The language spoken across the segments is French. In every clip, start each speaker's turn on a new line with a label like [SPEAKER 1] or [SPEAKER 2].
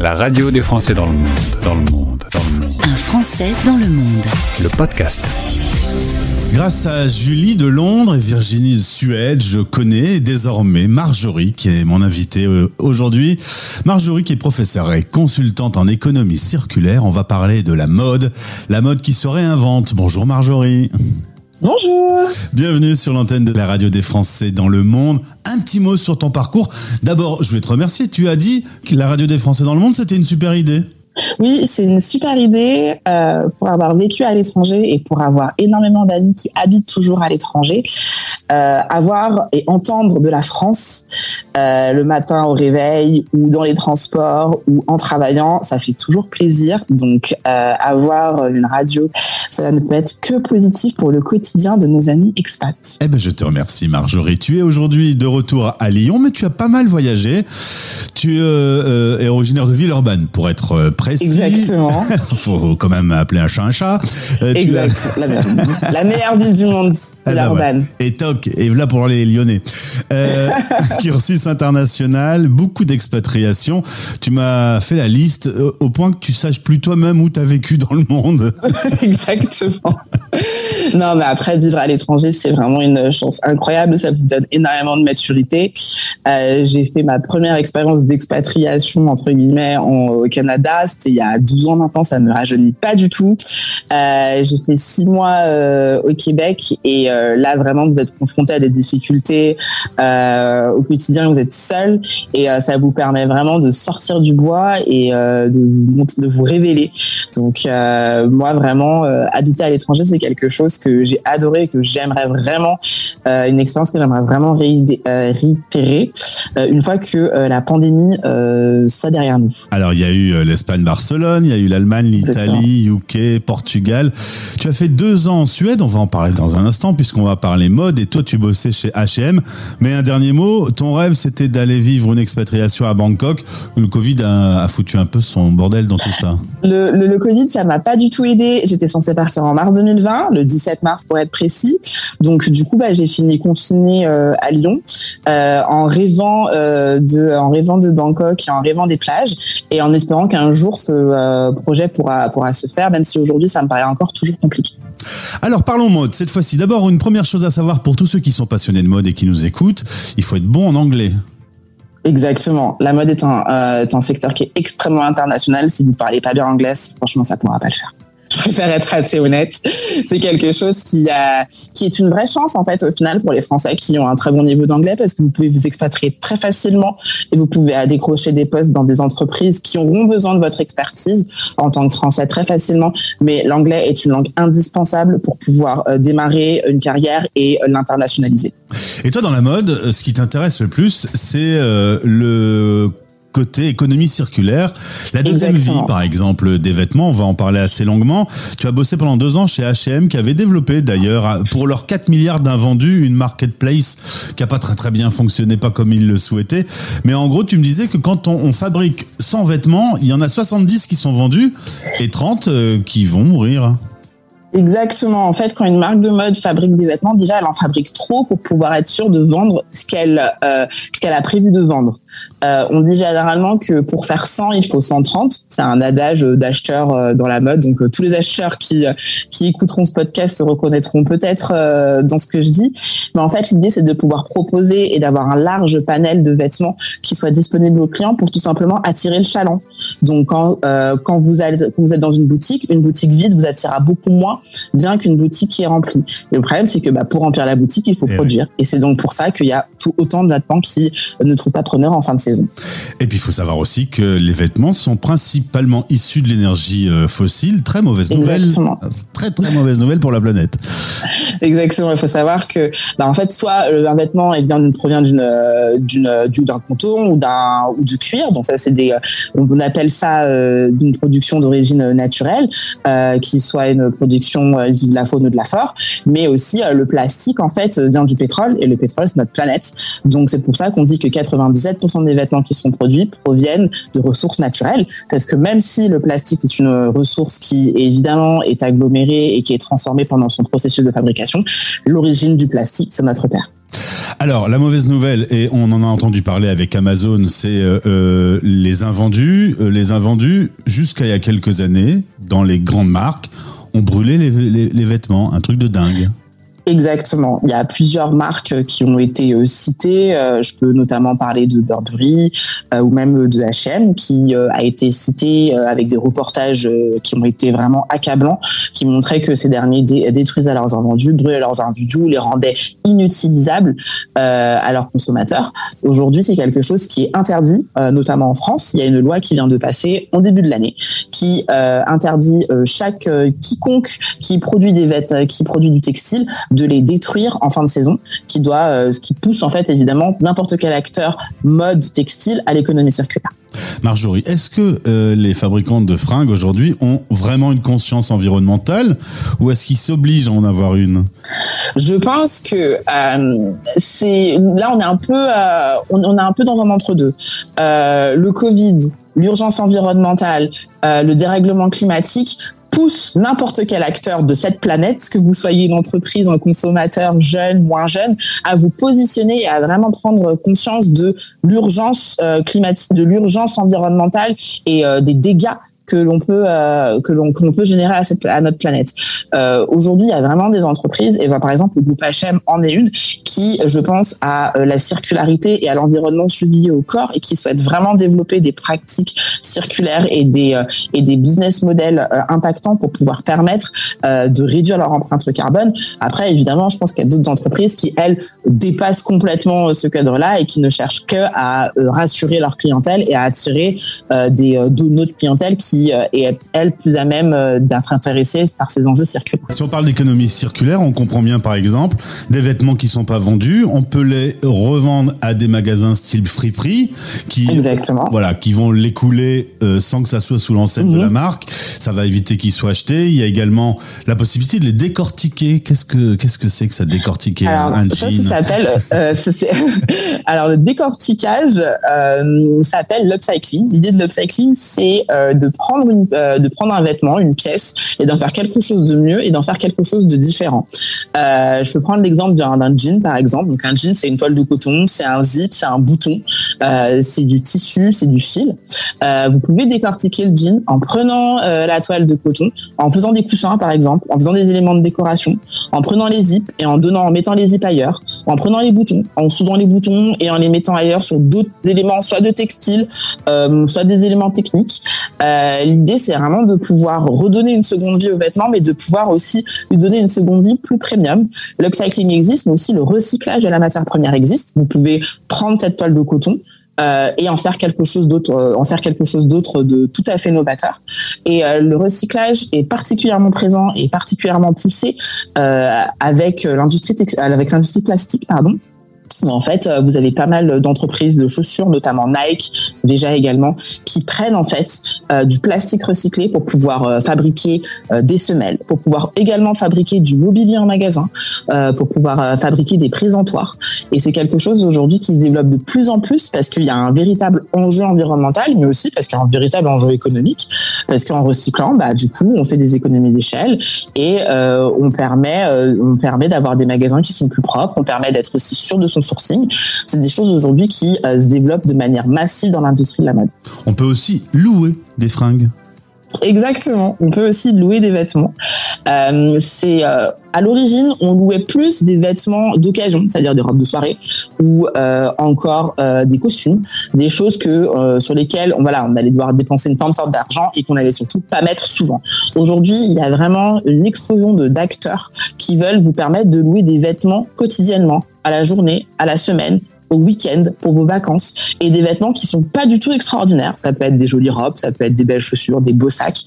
[SPEAKER 1] La radio des Français dans le monde, dans le monde, dans le monde.
[SPEAKER 2] Un Français dans le monde.
[SPEAKER 1] Le podcast.
[SPEAKER 3] Grâce à Julie de Londres et Virginie de Suède, je connais désormais Marjorie qui est mon invitée euh, aujourd'hui. Marjorie qui est professeure et consultante en économie circulaire. On va parler de la mode, la mode qui se réinvente. Bonjour Marjorie.
[SPEAKER 4] Bonjour.
[SPEAKER 3] Bienvenue sur l'antenne de la radio des Français dans le monde. Un petit mot sur ton parcours. D'abord, je vais te remercier. Tu as dit que la radio des Français dans le monde, c'était une super idée.
[SPEAKER 4] Oui, c'est une super idée euh, pour avoir vécu à l'étranger et pour avoir énormément d'amis qui habitent toujours à l'étranger. Euh, avoir et entendre de la France euh, le matin au réveil ou dans les transports ou en travaillant, ça fait toujours plaisir. Donc euh, avoir une radio, cela ne peut être que positif pour le quotidien de nos amis expats.
[SPEAKER 3] Eh ben, je te remercie Marjorie. Tu es aujourd'hui de retour à Lyon, mais tu as pas mal voyagé. Tu es originaire de Villeurbanne, pour être précis.
[SPEAKER 4] Exactement.
[SPEAKER 3] Faut quand même appeler un chat un chat.
[SPEAKER 4] exact. La, meilleure, la, meilleure, ville du monde,
[SPEAKER 3] ah bah
[SPEAKER 4] Villeurbanne.
[SPEAKER 3] Et toc, et là pour les Lyonnais. Euh, cursus international, beaucoup d'expatriation. Tu m'as fait la liste euh, au point que tu saches plus toi-même où tu as vécu dans le monde.
[SPEAKER 4] Non, mais après, vivre à l'étranger, c'est vraiment une chance incroyable. Ça vous donne énormément de maturité. Euh, j'ai fait ma première expérience d'expatriation, entre guillemets, au Canada. C'était il y a 12 ans maintenant. Ça me rajeunit pas du tout. Euh, j'ai fait six mois euh, au Québec et là, vraiment, vous êtes confronté à des difficultés au quotidien. Vous êtes seul et ça vous permet vraiment de sortir du bois et de, de vous révéler. Donc, moi, vraiment, habiter à l'étranger, c'est quelque chose que j'ai adoré, que j'aimerais vraiment, euh, une expérience que j'aimerais vraiment euh, réitérer euh, une fois que la pandémie soit derrière nous.
[SPEAKER 3] Alors, il y a eu l'Espagne, Barcelone, il y a eu l'Allemagne, l'Italie, UK, Portugal. Tu as fait deux ans en Suède, on va en parler dans un instant puisqu'on va parler mode et toi tu bossais chez H&M. Mais un dernier mot, ton rêve c'était d'aller vivre une expatriation à Bangkok. Le Covid a, foutu un peu son bordel dans tout ça.
[SPEAKER 4] Le, le, le Covid, ça m'a pas du tout aidé. J'étais censée partir en mars 2020, le 17 mars pour être précis. Donc du coup, bah, j'ai fini confinée euh, à Lyon euh, en rêvant euh, de, en rêvant de Bangkok et en rêvant des plages et en espérant qu'un jour ce projet pourra pourra se faire, même si aujourd'hui ça me paraît encore toujours compliqué.
[SPEAKER 3] Alors parlons mode cette fois-ci. D'abord une première chose à savoir pour tous ceux qui sont passionnés de mode et qui nous écoutent, il faut être bon en anglais.
[SPEAKER 4] Exactement. La mode est un, est un secteur qui est extrêmement international. Si vous parlez pas bien anglais, franchement, ça pourra pas le faire je préfère être assez honnête. C'est quelque chose qui, a, qui est une vraie chance, en fait, au final, pour les Français qui ont un très bon niveau d'anglais, parce que vous pouvez vous expatrier très facilement et vous pouvez décrocher des postes dans des entreprises qui auront besoin de votre expertise en tant que Français très facilement. Mais l'anglais est une langue indispensable pour pouvoir euh, démarrer une carrière et euh, l'internationaliser.
[SPEAKER 3] Et toi, dans la mode, euh, ce qui t'intéresse le plus, c'est le côté économie circulaire. La deuxième vie, par exemple, des vêtements, on va en parler assez longuement. Tu as bossé pendant deux ans chez H&M, qui avait développé d'ailleurs, pour leurs 4 milliards d'invendus, une marketplace qui a pas très très bien fonctionné, pas comme ils le souhaitaient. Mais en gros, tu me disais que quand on, fabrique 100 vêtements, il y en a 70 qui sont vendus et 30 euh, qui vont mourir.
[SPEAKER 4] Exactement. En fait, quand une marque de mode fabrique des vêtements, déjà, elle en fabrique trop pour pouvoir être sûre de vendre ce qu'elle euh, ce qu'elle a prévu de vendre. Euh, on dit généralement que pour faire 100, il faut 130. C'est un adage d'acheteurs euh, dans la mode. Donc, euh, tous les acheteurs qui qui écouteront ce podcast se reconnaîtront peut-être euh, dans ce que je dis. Mais en fait, l'idée, c'est de pouvoir proposer et d'avoir un large panel de vêtements qui soient disponibles aux clients pour tout simplement attirer le chaland. Donc, quand quand vous êtes quand vous êtes dans une boutique, une boutique vide vous attirera beaucoup moins bien qu'une boutique qui est remplie. le problème, c'est que bah, pour remplir la boutique, il faut eh produire. Et c'est donc pour ça qu'il y a tout, autant de vêtements qui ne trouvent pas preneur en fin de saison.
[SPEAKER 3] Et puis, il faut savoir aussi que les vêtements sont principalement issus de l'énergie euh, fossile. Très mauvaise nouvelle. Exactement. Très, très mauvaise nouvelle pour la planète.
[SPEAKER 4] Exactement. Il faut savoir que, bah, en fait, soit euh, un vêtement bien, provient d'une, euh, d'une, d'un coton ou d'un, ou du cuir. Donc, ça, c'est des, on appelle ça une production d'origine naturelle, qui soit une production euh, de la faune ou de la flore, mais aussi euh, le plastique en fait vient du pétrole et le pétrole c'est notre planète. Donc c'est pour ça qu'on dit que 97% des vêtements qui sont produits proviennent de ressources naturelles, parce que même si le plastique est une ressource qui évidemment est agglomérée et qui est transformée pendant son processus de fabrication, l'origine du plastique c'est notre terre.
[SPEAKER 3] Alors, la mauvaise nouvelle, et on en a entendu parler avec Amazon, c'est euh, euh, les invendus. Euh, les invendus, jusqu'à il y a quelques années, dans les grandes marques, ont brûlé les, les vêtements. Un truc de dingue.
[SPEAKER 4] Exactement. Il y a plusieurs marques qui ont été euh, citées. Euh, je peux notamment parler de Burberry euh, ou même de H&M qui a été cité avec des reportages qui ont été vraiment accablants, qui montraient que ces derniers détruisaient leurs invendus, brûlaient leurs invendus, les rendaient inutilisables à leurs consommateurs. Aujourd'hui, c'est quelque chose qui est interdit, notamment en France. Il y a une loi qui vient de passer en début de l'année qui interdit chaque quiconque qui produit des vêtements, qui produit du textile de les détruire en fin de saison, qui doit, euh, ce qui pousse en fait évidemment n'importe quel acteur mode textile à l'économie circulaire.
[SPEAKER 3] Marjorie, est-ce que euh, les fabricants de fringues aujourd'hui ont vraiment une conscience environnementale ou est-ce qu'ils s'obligent à en avoir une?
[SPEAKER 4] Je pense que euh, c'est là on est un peu on, on, est un peu dans un entre deux. le Covid, l'urgence environnementale, le dérèglement climatique pousse n'importe quel acteur de cette planète, que vous soyez une entreprise, un consommateur jeune, moins jeune, à vous positionner et à vraiment prendre conscience de l'urgence euh, climatique, de l'urgence environnementale et euh, des dégâts que l'on peut euh, que l'on peut générer à, notre planète. Euh, Aujourd'hui, il y a vraiment des entreprises et ben, par exemple le groupe H&M en est une qui, je pense, à euh, la circularité et à l'environnement suivi au corps et qui souhaite vraiment développer des pratiques circulaires et des et des business models impactants pour pouvoir permettre de réduire leur empreinte carbone. Après, évidemment, je pense qu'il y a d'autres entreprises qui elles dépassent complètement ce cadre-là et qui ne cherchent que à rassurer leur clientèle et à attirer des de notre qui et euh, est, elle, plus à même euh, d'être intéressée par ces enjeux circulaires.
[SPEAKER 3] Si on parle d'économie circulaire, on comprend bien, par exemple, des vêtements qui sont pas vendus, on peut les revendre à des magasins style Friperie, qui,
[SPEAKER 4] Exactement.
[SPEAKER 3] voilà, qui vont l'écouler euh, sans que ça soit sous l'enseigne de la mhm. marque. Ça va éviter qu'ils soient achetés. Il y a également la possibilité de les décortiquer. Qu'est-ce que qu'est-ce que c'est que ça décortiquer un
[SPEAKER 4] jean? Ça, s'appelle. alors le décortiquage, euh, s'appelle l'upcycling. L'idée de l'upcycling, c'est de prendre euh, de prendre un vêtement, une pièce, et d'en faire quelque chose de mieux et d'en faire quelque chose de différent. Euh, je peux prendre l'exemple d'un jean, par exemple. Donc un jean, c'est une toile de coton, c'est un zip, c'est un bouton, euh, c'est du tissu, c'est du fil. vous pouvez décortiquer le jean en prenant la toile de coton, en faisant des coussins, par exemple, en faisant des éléments de décoration, en prenant les zips et en donnant, en mettant les zips ailleurs, en prenant les boutons, en soudant les boutons et en les mettant ailleurs sur d'autres éléments, soit de textile, soit des éléments techniques. L'idée, c'est vraiment de pouvoir redonner une seconde vie au vêtement, mais de pouvoir aussi lui donner une seconde vie plus premium. L'upcycling existe, mais aussi le recyclage de la matière première existe. Vous pouvez prendre cette toile de coton, euh, et en faire quelque chose d'autre, euh, en faire quelque chose d'autre de tout à fait novateur. Et le recyclage est particulièrement présent et particulièrement poussé avec l'industrie avec l'industrie plastique, pardon en fait, euh, vous avez pas mal d'entreprises de chaussures, notamment Nike, déjà également, qui prennent en fait euh, du plastique recyclé pour pouvoir euh, fabriquer des semelles, pour pouvoir également fabriquer du mobilier en magasin, pour pouvoir fabriquer des présentoirs. Et c'est quelque chose aujourd'hui qui se développe de plus en plus parce qu'il y a un véritable enjeu environnemental, mais aussi parce qu'il y a un véritable enjeu économique. Parce qu'en recyclant, bah, du coup, on fait des économies d'échelle et on permet, on permet d'avoir des magasins qui sont plus propres, on permet d'être aussi sûr de son sourcing. C'est des choses aujourd'hui qui euh, se développent de manière massive dans l'industrie de la mode.
[SPEAKER 3] On peut aussi louer des fringues.
[SPEAKER 4] Exactement. On peut aussi louer des vêtements. Euh, c'est euh, à l'origine, on louait plus des vêtements d'occasion, c'est-à-dire des robes de soirée ou encore des costumes, des choses que sur lesquelles on voilà, on allait devoir dépenser une forme sorte d'argent et qu'on allait surtout pas mettre souvent. Aujourd'hui, il y a vraiment une explosion de d'acteurs qui veulent vous permettre de louer des vêtements quotidiennement à la journée, à la semaine, au week-end pour vos vacances et des vêtements qui sont pas du tout extraordinaires. Ça peut être des jolies robes, ça peut être des belles chaussures, des beaux sacs,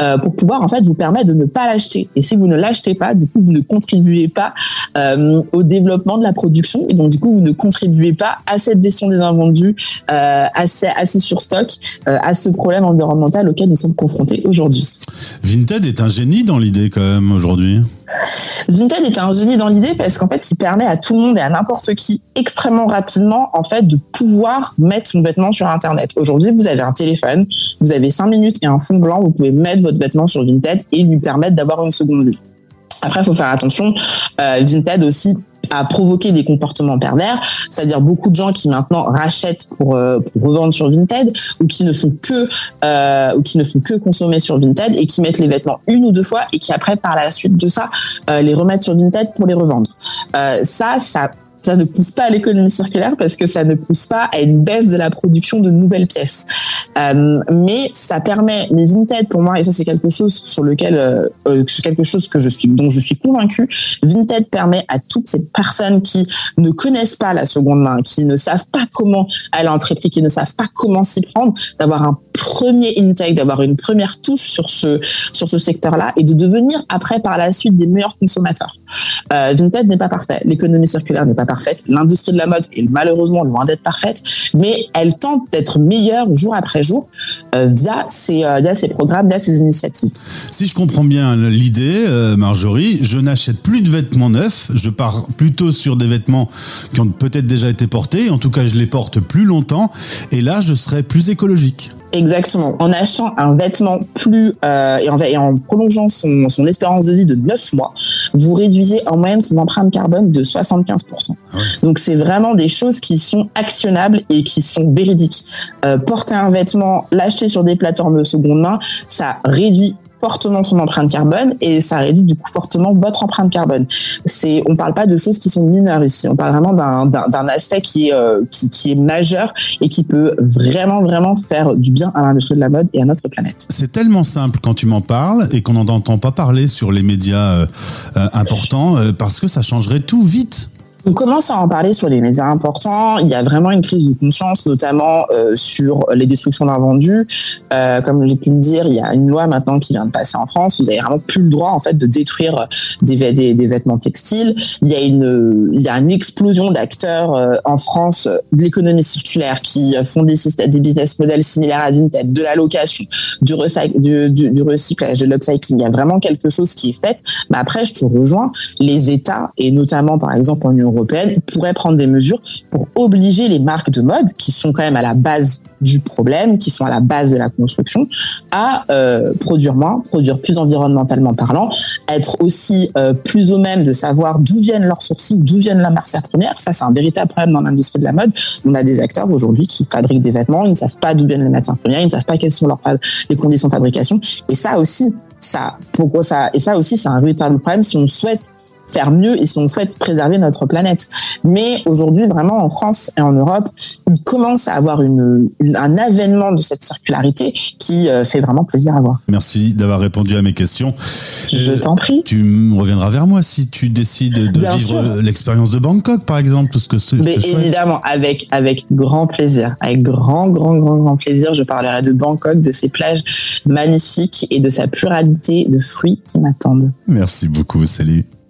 [SPEAKER 4] euh, pour pouvoir en fait vous permettre de ne pas l'acheter. Et si vous ne l'achetez pas, du coup vous ne contribuez pas euh, au développement de la production et donc du coup vous ne contribuez pas à cette gestion des invendus, euh, à, ces, à ces surstocks, à ce problème environnemental auquel nous sommes confrontés aujourd'hui.
[SPEAKER 3] Vinted est un génie dans l'idée quand même aujourd'hui.
[SPEAKER 4] Vinted est un génie dans l'idée parce qu'en fait, il permet à tout le monde et à n'importe qui extrêmement rapidement en fait de pouvoir mettre son vêtement sur Internet. Aujourd'hui, vous avez un téléphone, vous avez cinq minutes et un fond blanc, vous pouvez mettre votre vêtement sur Vinted et lui permettre d'avoir une seconde vie. Après, il faut faire attention. Euh, Vinted aussi a provoqué des comportements pervers, c'est-à-dire beaucoup de gens qui maintenant rachètent pour, pour revendre sur Vinted ou qui ne font que ou qui ne font que consommer sur Vinted et qui mettent les vêtements une ou deux fois et qui après par la suite de ça les remettent sur Vinted pour les revendre. ça, ça ça ne pousse pas à l'économie circulaire parce que ça ne pousse pas à une baisse de la production de nouvelles pièces. Euh, mais ça permet, mais Vinted pour moi, et ça c'est quelque chose sur lequel, euh, euh quelque chose que je suis, dont je suis convaincue, Vinted permet à toutes ces personnes qui ne connaissent pas la seconde main, qui ne savent pas comment aller entrer prix, qui ne savent pas comment s'y prendre, d'avoir un premier intake, d'avoir une première touche sur ce sur ce secteur-là et de devenir après par la suite des meilleurs consommateurs. Euh, Vinted n'est pas parfait, l'économie circulaire n'est pas parfaite, l'industrie de la mode est malheureusement loin d'être parfaite, mais elle tente d'être meilleure jour après jour euh, via ces euh, programmes, via ces initiatives.
[SPEAKER 3] Si je comprends bien l'idée, euh, Marjorie, je n'achète plus de vêtements neufs, je pars plutôt sur des vêtements qui ont peut-être déjà été portés, en tout cas je les porte plus longtemps, et là je serai plus écologique.
[SPEAKER 4] Exactement. En achetant un vêtement plus euh, et, en, et, en, prolongeant son, son, espérance de vie de 9 mois, vous réduisez en moyenne son empreinte carbone de 75%. Ah Donc c'est vraiment des choses qui sont actionnables et qui sont véridiques. Euh, porter un vêtement, l'acheter sur des plateformes de seconde main, ça réduit fortement son empreinte carbone et ça réduit du coup fortement votre empreinte carbone. C'est, on parle pas de choses qui sont mineures ici. On parle vraiment d'un aspect qui est euh, qui, est majeur et qui peut vraiment vraiment faire du bien à l'industrie de la mode et à notre planète.
[SPEAKER 3] C'est tellement simple quand tu m'en parles et qu'on n'en entend pas parler sur les médias euh, euh, importants parce que ça changerait tout vite.
[SPEAKER 4] On commence à en parler sur les médias importants. Il y a vraiment une prise de conscience, notamment euh, sur les destructions d'invendus. Euh, comme j'ai pu le dire, il y a une loi maintenant qui vient de passer en France. Vous avez vraiment plus le droit en fait de détruire des, des, des vêtements textiles. Il y a une, il y a une explosion d'acteurs euh, en France de l'économie circulaire qui font des, business models similaires à Vinted, de la location, du, recyclage, de l'upcycling. Il y a vraiment quelque chose qui est fait. Mais après, je te rejoins. Les États et notamment par exemple en Union européenne pourrait prendre des mesures pour obliger les marques de mode, qui sont quand même à la base du problème, qui sont à la base de la construction, à euh, produire moins, produire plus environnementalement parlant, être aussi euh, plus au même de savoir d'où viennent leurs sourcils, d'où viennent la matière première. Ça, c'est un véritable problème dans l'industrie de la mode. On a des acteurs aujourd'hui qui fabriquent des vêtements, ils ne savent pas d'où viennent les matières premières, ils ne savent pas quelles sont leurs les conditions de fabrication. Et ça aussi, ça, pourquoi ça, et ça aussi, c'est un véritable problème si on souhaite faire mieux et si on souhaite préserver notre planète. Mais aujourd'hui, vraiment en France et en Europe, il commence à avoir une, un avènement de cette circularité qui euh, fait vraiment plaisir à voir.
[SPEAKER 3] Merci d'avoir répondu à mes questions.
[SPEAKER 4] Je t'en prie.
[SPEAKER 3] Tu reviendras vers moi si tu décides de vivre l'expérience de Bangkok, par exemple, tout ce que
[SPEAKER 4] Mais évidemment, avec avec grand plaisir, avec grand grand grand grand plaisir, je parlerai de Bangkok, de ses plages magnifiques et de sa pluralité de fruits qui m'attendent.
[SPEAKER 3] Merci beaucoup, salut.